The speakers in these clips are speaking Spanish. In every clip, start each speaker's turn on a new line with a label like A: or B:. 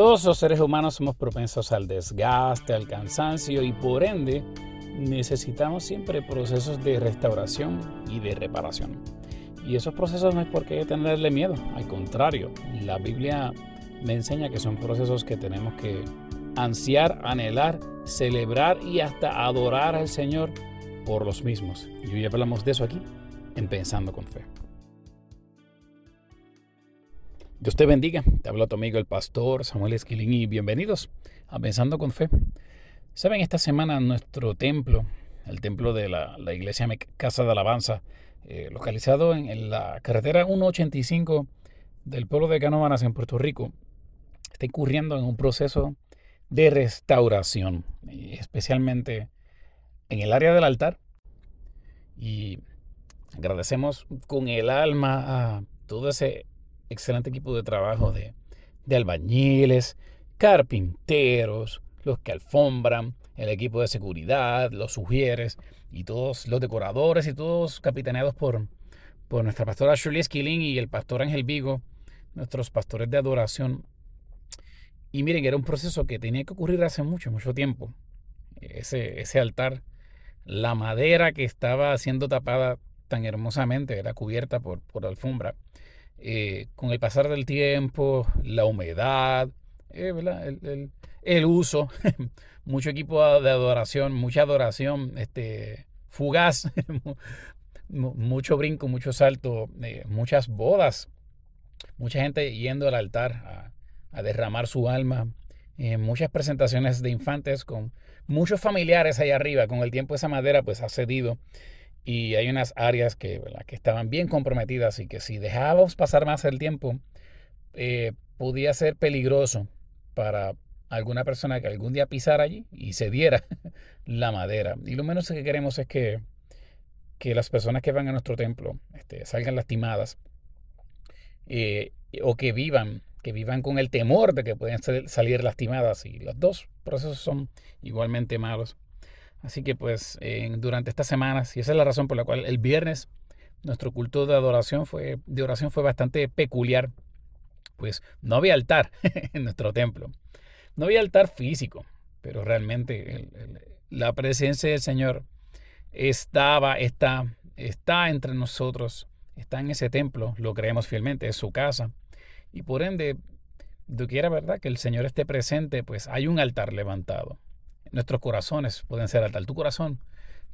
A: Todos los seres humanos somos propensos al desgaste, al cansancio y por ende necesitamos siempre procesos de restauración y de reparación. Y esos procesos no es por qué tenerle miedo, al contrario, la Biblia me enseña que son procesos que tenemos que ansiar, anhelar, celebrar y hasta adorar al Señor por los mismos. Y hoy hablamos de eso aquí en Pensando con Fe. Dios te bendiga. Te habla tu amigo el pastor Samuel Esquilín y bienvenidos a Pensando con Fe. Saben, esta semana nuestro templo, el templo de la, iglesia Casa de Alabanza, eh, localizado en, la carretera 185 del pueblo de Canóvanas en Puerto Rico, está incurriendo en un proceso de restauración, especialmente en el área del altar. Y agradecemos con el alma a todo ese excelente equipo de trabajo de, albañiles, carpinteros, los que alfombran, el equipo de seguridad, los sugieres y todos los decoradores y todos capitaneados por, por nuestra pastora Shirley Skilling y el pastor Ángel Vigo, nuestros pastores de adoración. Y miren, era un proceso que tenía que ocurrir hace mucho, mucho tiempo. Ese, ese altar, la madera que estaba siendo tapada tan hermosamente, era cubierta por, por alfombra eh, con el pasar del tiempo, la humedad, eh, el, uso, mucho equipo de adoración, mucha adoración este, fugaz, mucho brinco, mucho salto, eh, muchas bodas, mucha gente yendo al altar a, derramar su alma, muchas presentaciones de infantes con muchos familiares ahí arriba. Con el tiempo esa madera pues ha cedido y hay unas áreas que, que estaban bien comprometidas y que si dejábamos pasar más el tiempo, eh, podía ser peligroso para alguna persona que algún día pisara allí y se diera la madera. Y lo menos que queremos es que, que las personas que van a nuestro templo este, salgan lastimadas eh, o que vivan, que vivan con el temor de que pueden salir lastimadas. Y los dos procesos son igualmente malos. Así que pues durante estas semanas, y esa es la razón por la cual el viernes nuestro culto de adoración fue, de oración fue bastante peculiar, pues no había altar en nuestro templo. No había altar físico, pero realmente la presencia del Señor estaba, está, está entre nosotros, está en ese templo, lo creemos fielmente, es su casa. Y por ende, quiera verdad que el Señor esté presente, pues hay un altar levantado. Nuestros corazones pueden ser altar. Tu corazón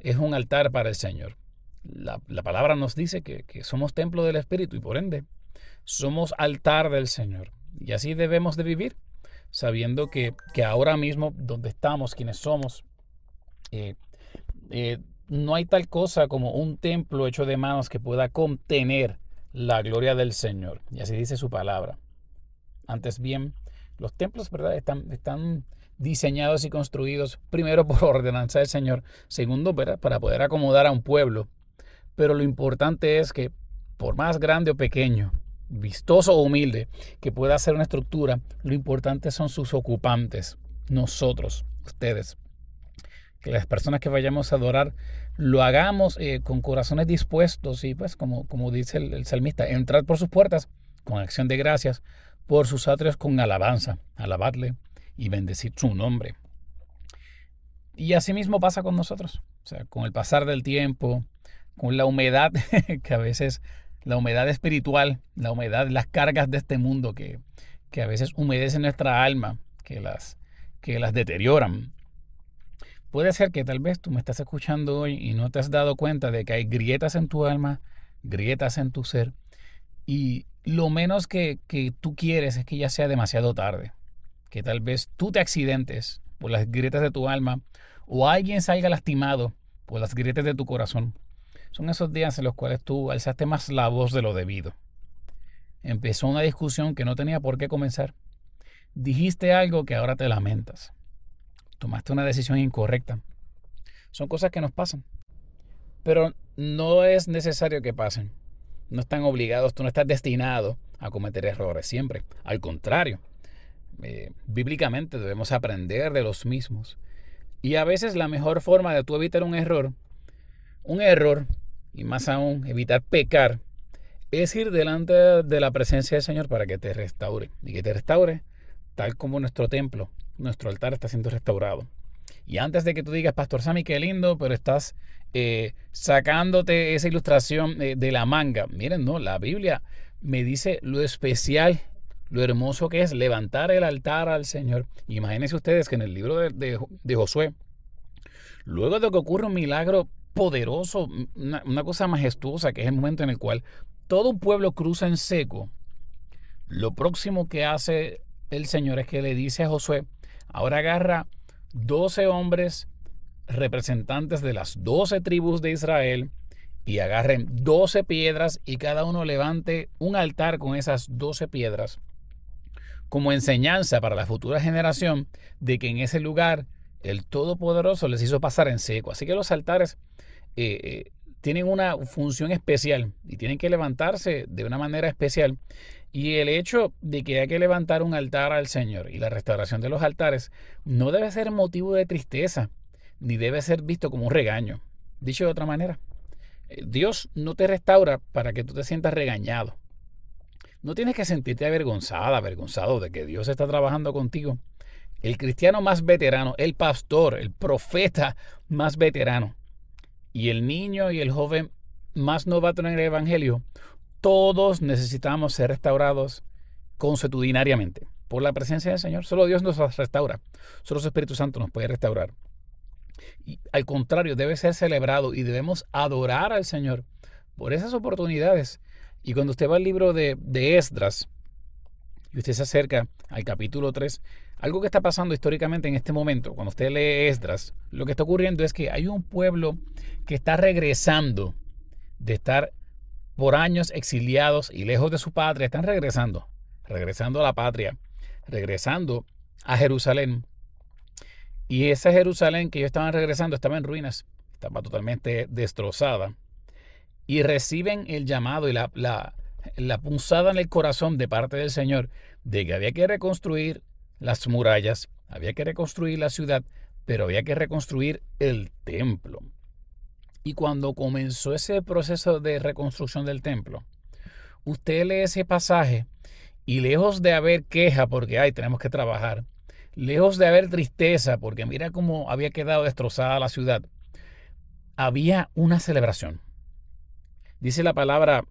A: es un altar para el Señor. La, palabra nos dice que, somos templo del Espíritu y por ende somos altar del Señor. Y así debemos de vivir, sabiendo que, ahora mismo donde estamos, quienes somos, eh, eh, no hay tal cosa como un templo hecho de manos que pueda contener la gloria del Señor. Y así dice su palabra. Antes bien, los templos, ¿verdad? Están, están diseñados y construidos primero por ordenanza del Señor, segundo para poder acomodar a un pueblo. Pero lo importante es que por más grande o pequeño, vistoso o humilde que pueda ser una estructura, lo importante son sus ocupantes, nosotros, ustedes. Que las personas que vayamos a adorar lo hagamos eh, con corazones dispuestos y pues como, como dice el, el salmista, entrar por sus puertas con acción de gracias, por sus atrios con alabanza, alabarle, y bendecir su nombre. Y así mismo pasa con nosotros. O sea, con el pasar del tiempo, con la humedad, que a veces, la humedad espiritual, la humedad, las cargas de este mundo que, que a veces humedecen nuestra alma, que las, que las deterioran. Puede ser que tal vez tú me estás escuchando hoy y no te has dado cuenta de que hay grietas en tu alma, grietas en tu ser, y lo menos que, que tú quieres es que ya sea demasiado tarde que tal vez tú te accidentes por las grietas de tu alma o alguien salga lastimado por las grietas de tu corazón. Son esos días en los cuales tú alzaste más la voz de lo debido. Empezó una discusión que no tenía por qué comenzar. Dijiste algo que ahora te lamentas. Tomaste una decisión incorrecta. Son cosas que nos pasan. Pero no es necesario que pasen. No están obligados, tú no estás destinado a cometer errores siempre. Al contrario, eh, bíblicamente debemos aprender de los mismos. Y a veces la mejor forma de tú evitar un error, un error, y más aún evitar pecar, es ir delante de la presencia del Señor para que te restaure. Y que te restaure tal como nuestro templo, nuestro altar está siendo restaurado. Y antes de que tú digas, Pastor Sammy, qué lindo, pero estás eh, sacándote esa ilustración eh, de la manga. Miren, no, la Biblia me dice lo especial, lo hermoso que es levantar el altar al Señor. Imagínense ustedes que en el libro de, Josué, luego de que ocurre un milagro poderoso, una, una cosa majestuosa, que es el momento en el cual todo un pueblo cruza en seco, lo próximo que hace el Señor es que le dice a Josué, ahora agarra 12 hombres representantes de las 12 tribus de Israel y agarren 12 piedras y cada uno levante un altar con esas 12 piedras como enseñanza para la futura generación de que en ese lugar el Todopoderoso les hizo pasar en seco. Así que los altares eh, eh, tienen una función especial y tienen que levantarse de una manera especial. Y el hecho de que hay que levantar un altar al Señor y la restauración de los altares no debe ser motivo de tristeza, ni debe ser visto como un regaño. Dicho de otra manera, eh, Dios no te restaura para que tú te sientas regañado. No tienes que sentirte avergonzada, avergonzado de que Dios está trabajando contigo. El cristiano más veterano, el pastor, el profeta más veterano y el niño y el joven más novato en el Evangelio todos necesitamos ser restaurados consuetudinariamente por la presencia del Señor. Solo Dios nos restaura. Solo su Espíritu Santo nos puede restaurar. Al contrario, debe ser celebrado y debemos adorar al Señor por esas oportunidades. Y cuando usted va al libro de, de Esdras y usted se acerca al capítulo 3, algo que está pasando históricamente en este momento, cuando usted lee Esdras, lo que está ocurriendo es que hay un pueblo que está regresando de estar por años exiliados y lejos de su patria, están regresando, regresando a la patria, regresando a Jerusalén. Y esa Jerusalén que ellos estaban regresando estaba en ruinas, estaba totalmente destrozada. Y reciben el llamado y la, la, la punzada en el corazón de parte del Señor de que había que reconstruir las murallas, había que reconstruir la ciudad, pero había que reconstruir el templo. Y cuando comenzó ese proceso de reconstrucción del templo, usted lee ese pasaje y lejos de haber queja porque, ay, tenemos que trabajar, lejos de haber tristeza porque mira cómo había quedado destrozada la ciudad, había una celebración. Dice la palabra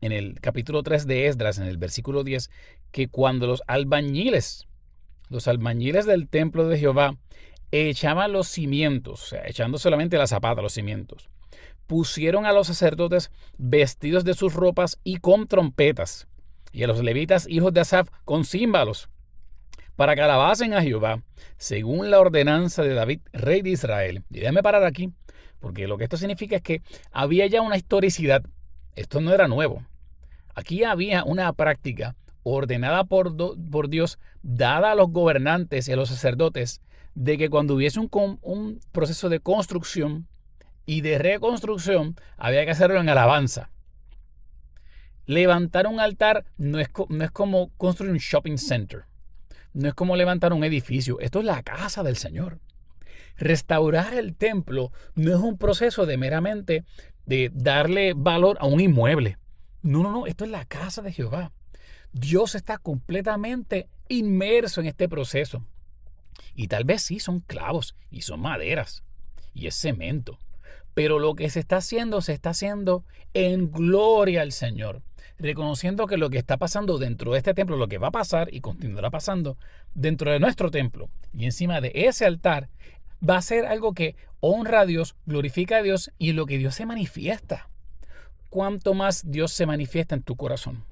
A: en el capítulo 3 de Esdras, en el versículo 10, que cuando los albañiles, los albañiles del templo de Jehová, echaban los cimientos, o sea, echando solamente la zapata, los cimientos. Pusieron a los sacerdotes vestidos de sus ropas y con trompetas, y a los levitas hijos de Asaf con címbalos, para que alabasen a Jehová, según la ordenanza de David, rey de Israel. Y déjame parar aquí, porque lo que esto significa es que había ya una historicidad. Esto no era nuevo. Aquí había una práctica ordenada por, Dios, dada a los gobernantes y a los sacerdotes, de que cuando hubiese un, proceso de construcción y de reconstrucción, había que hacerlo en alabanza. Levantar un altar no es como construir un shopping center. No es como levantar un edificio. Esto es la casa del Señor. Restaurar el templo no es un proceso de meramente de darle valor a un inmueble. No, no, no. Esto es la casa de Jehová. Dios está completamente inmerso en este proceso. Y tal vez sí son clavos y son maderas y es cemento. Pero lo que se está haciendo, se está haciendo en gloria al Señor. Reconociendo que lo que está pasando dentro de este templo, lo que va a pasar y continuará pasando dentro de nuestro templo y encima de ese altar, va a ser algo que honra a Dios, glorifica a Dios y lo que Dios se manifiesta. Cuanto más Dios se manifiesta en tu corazón.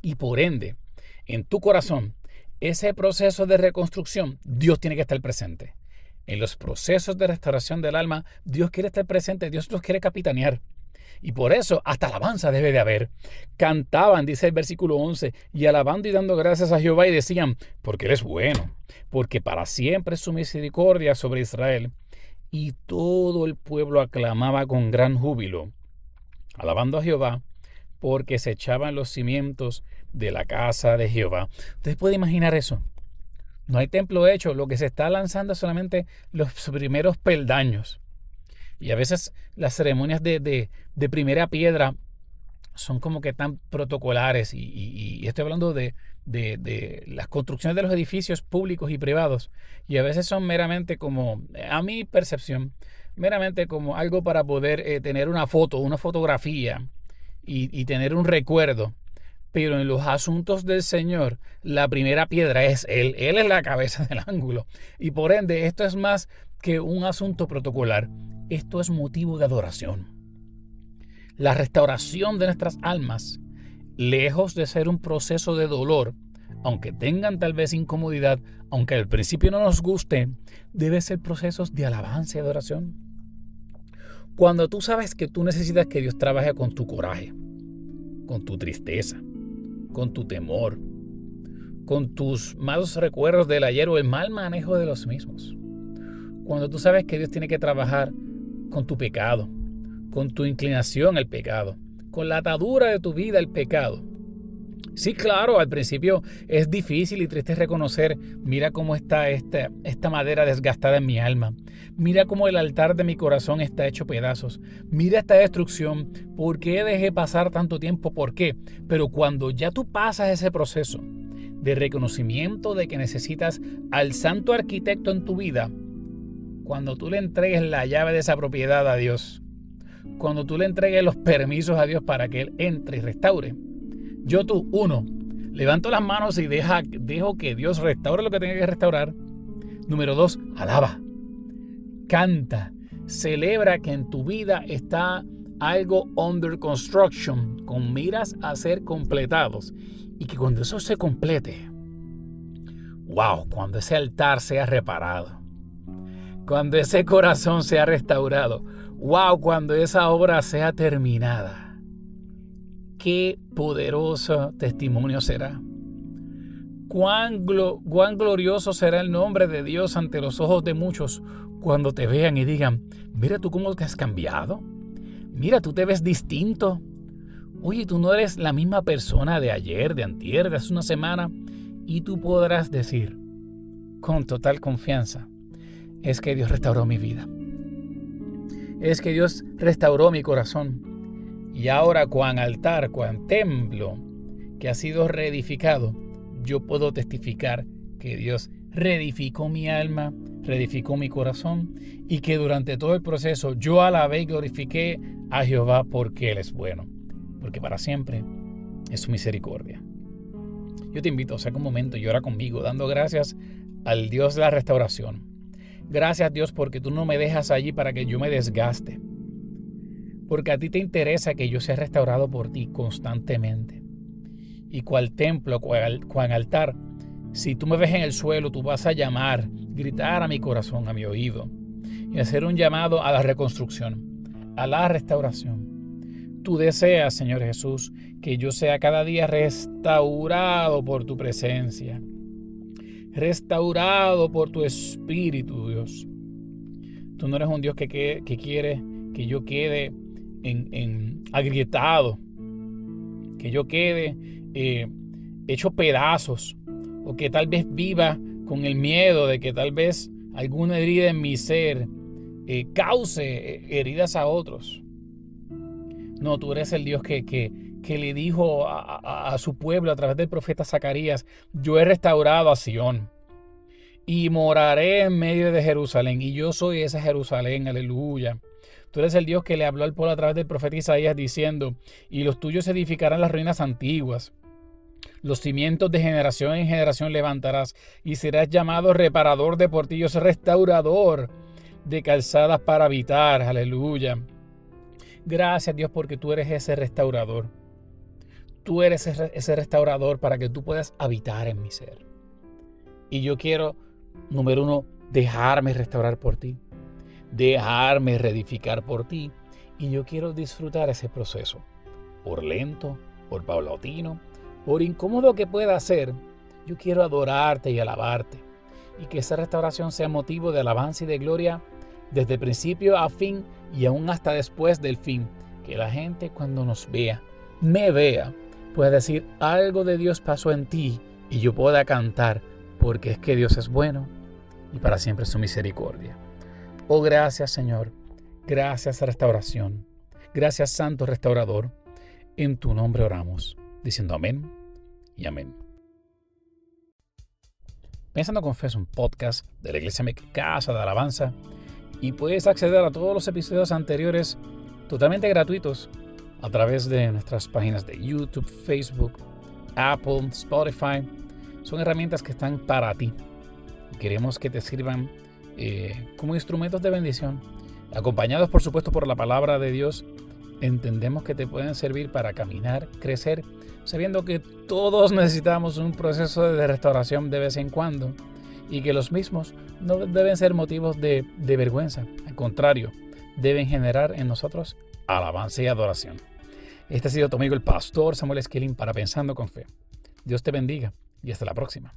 A: Y por ende, en tu corazón ese proceso de reconstrucción, Dios tiene que estar presente. En los procesos de restauración del alma, Dios quiere estar presente, Dios los quiere capitanear. Y por eso hasta alabanza debe de haber. Cantaban, dice el versículo 11, y alabando y dando gracias a Jehová y decían, porque Él es bueno, porque para siempre es su misericordia sobre Israel. Y todo el pueblo aclamaba con gran júbilo, alabando a Jehová, porque se echaban los cimientos de la casa de Jehová. Ustedes pueden imaginar eso. No hay templo hecho, lo que se está lanzando es solamente los primeros peldaños. Y a veces las ceremonias de, primera piedra son como que tan protocolares. Y, estoy hablando de, de, las construcciones de los edificios públicos y privados. Y a veces son meramente como, a mi percepción, meramente como algo para poder eh, tener una foto, una fotografía y, y tener un recuerdo. Pero en los asuntos del Señor, la primera piedra es Él. Él es la cabeza del ángulo. Y por ende, esto es más que un asunto protocolar. Esto es motivo de adoración. La restauración de nuestras almas lejos de ser un proceso de dolor, aunque tengan tal vez incomodidad, aunque al principio no nos guste, debe ser procesos de alabanza y adoración. Cuando tú sabes que tú necesitas que Dios trabaje con tu coraje, con tu tristeza, con tu temor, con tus malos recuerdos del ayer o el mal manejo de los mismos. Cuando tú sabes que Dios tiene que trabajar con tu pecado, con tu inclinación al pecado, con la atadura de tu vida el pecado. Sí, claro, al principio es difícil y triste reconocer, mira cómo está esta, esta madera desgastada en mi alma, mira cómo el altar de mi corazón está hecho pedazos, mira esta destrucción, ¿por qué dejé pasar tanto tiempo? ¿Por qué? Pero cuando ya tú pasas ese proceso de reconocimiento de que necesitas al santo arquitecto en tu vida, cuando tú le entregues la llave de esa propiedad a Dios, cuando tú le entregues los permisos a Dios para que Él entre y restaure. Yo tú, uno, levanto las manos y deja, dejo que Dios restaure lo que tenga que restaurar. Número dos, alaba, canta, celebra que en tu vida está algo under construction, con miras a ser completados. Y que cuando eso se complete, wow, cuando ese altar sea reparado, cuando ese corazón sea restaurado, wow, cuando esa obra sea terminada, qué poderoso testimonio será. Cuán, glorioso será el nombre de Dios ante los ojos de muchos cuando te vean y digan, mira tú cómo te has cambiado, mira tú te ves distinto. Oye, tú no eres la misma persona de ayer, de antier, de hace una semana. Y tú podrás decir con total confianza, es que Dios restauró mi vida es que Dios restauró mi corazón. Y ahora, cuan altar, cuan templo que ha sido reedificado, yo puedo testificar que Dios reedificó mi alma, reedificó mi corazón y que durante todo el proceso yo alabé y glorifiqué a Jehová porque Él es bueno, porque para siempre es su misericordia. Yo te invito a sacar un momento y llora conmigo, dando gracias al Dios de la restauración Gracias Dios porque tú no me dejas allí para que yo me desgaste. Porque a ti te interesa que yo sea restaurado por ti constantemente. Y cual templo, cual, altar, si tú me ves en el suelo, tú vas a llamar, gritar a mi corazón, a mi oído, y hacer un llamado a la reconstrucción, a la restauración. Tú deseas, Señor Jesús, que yo sea cada día restaurado por tu presencia restaurado por tu espíritu, Dios. Tú no eres un Dios que, quiere que yo quede en, agrietado, que yo quede eh, hecho pedazos, o que tal vez viva con el miedo de que tal vez alguna herida en mi ser eh, cause heridas a otros. No, tú eres el Dios que, que, que le dijo a, su pueblo a través del profeta Zacarías, yo he restaurado a Sión y moraré en medio de Jerusalén y yo soy esa Jerusalén, aleluya. Tú eres el Dios que le habló al pueblo a través del profeta Isaías diciendo, y los tuyos edificarán las ruinas antiguas. Los cimientos de generación en generación levantarás y serás llamado reparador de portillos, restaurador de calzadas para habitar. Aleluya. Gracias Dios porque tú eres ese restaurador. Tú eres ese restaurador para que tú puedas habitar en mi ser. Y yo quiero, número uno, dejarme restaurar por ti. Dejarme reedificar por ti. Y yo quiero disfrutar ese proceso. Por lento, por paulatino, por incómodo que pueda ser, yo quiero adorarte y alabarte. Y que esa restauración sea motivo de alabanza y de gloria desde principio a fin y aún hasta después del fin. Que la gente cuando nos vea, me vea, pueda decir algo de Dios pasó en ti y yo pueda cantar, porque es que Dios es bueno y para siempre su misericordia. Oh, gracias Señor, gracias restauración, gracias Santo Restaurador, en tu nombre oramos, diciendo amén y amén. Pensando con es un podcast de la Iglesia Casa de Alabanza y puedes acceder a todos los episodios anteriores totalmente gratuitos a través de nuestras páginas de YouTube, Facebook, Apple, Spotify. Son herramientas que están para ti. Queremos que te sirvan eh, como instrumentos de bendición, acompañados por supuesto por la palabra de Dios. Entendemos que te pueden servir para caminar, crecer sabiendo que todos necesitamos un proceso de restauración de vez en cuando y que los mismos no deben ser motivos de, vergüenza, al contrario, deben generar en nosotros alabanza y adoración. Este ha sido tu amigo el pastor Samuel Esquilín para Pensando con Fe. Dios te bendiga y hasta la próxima.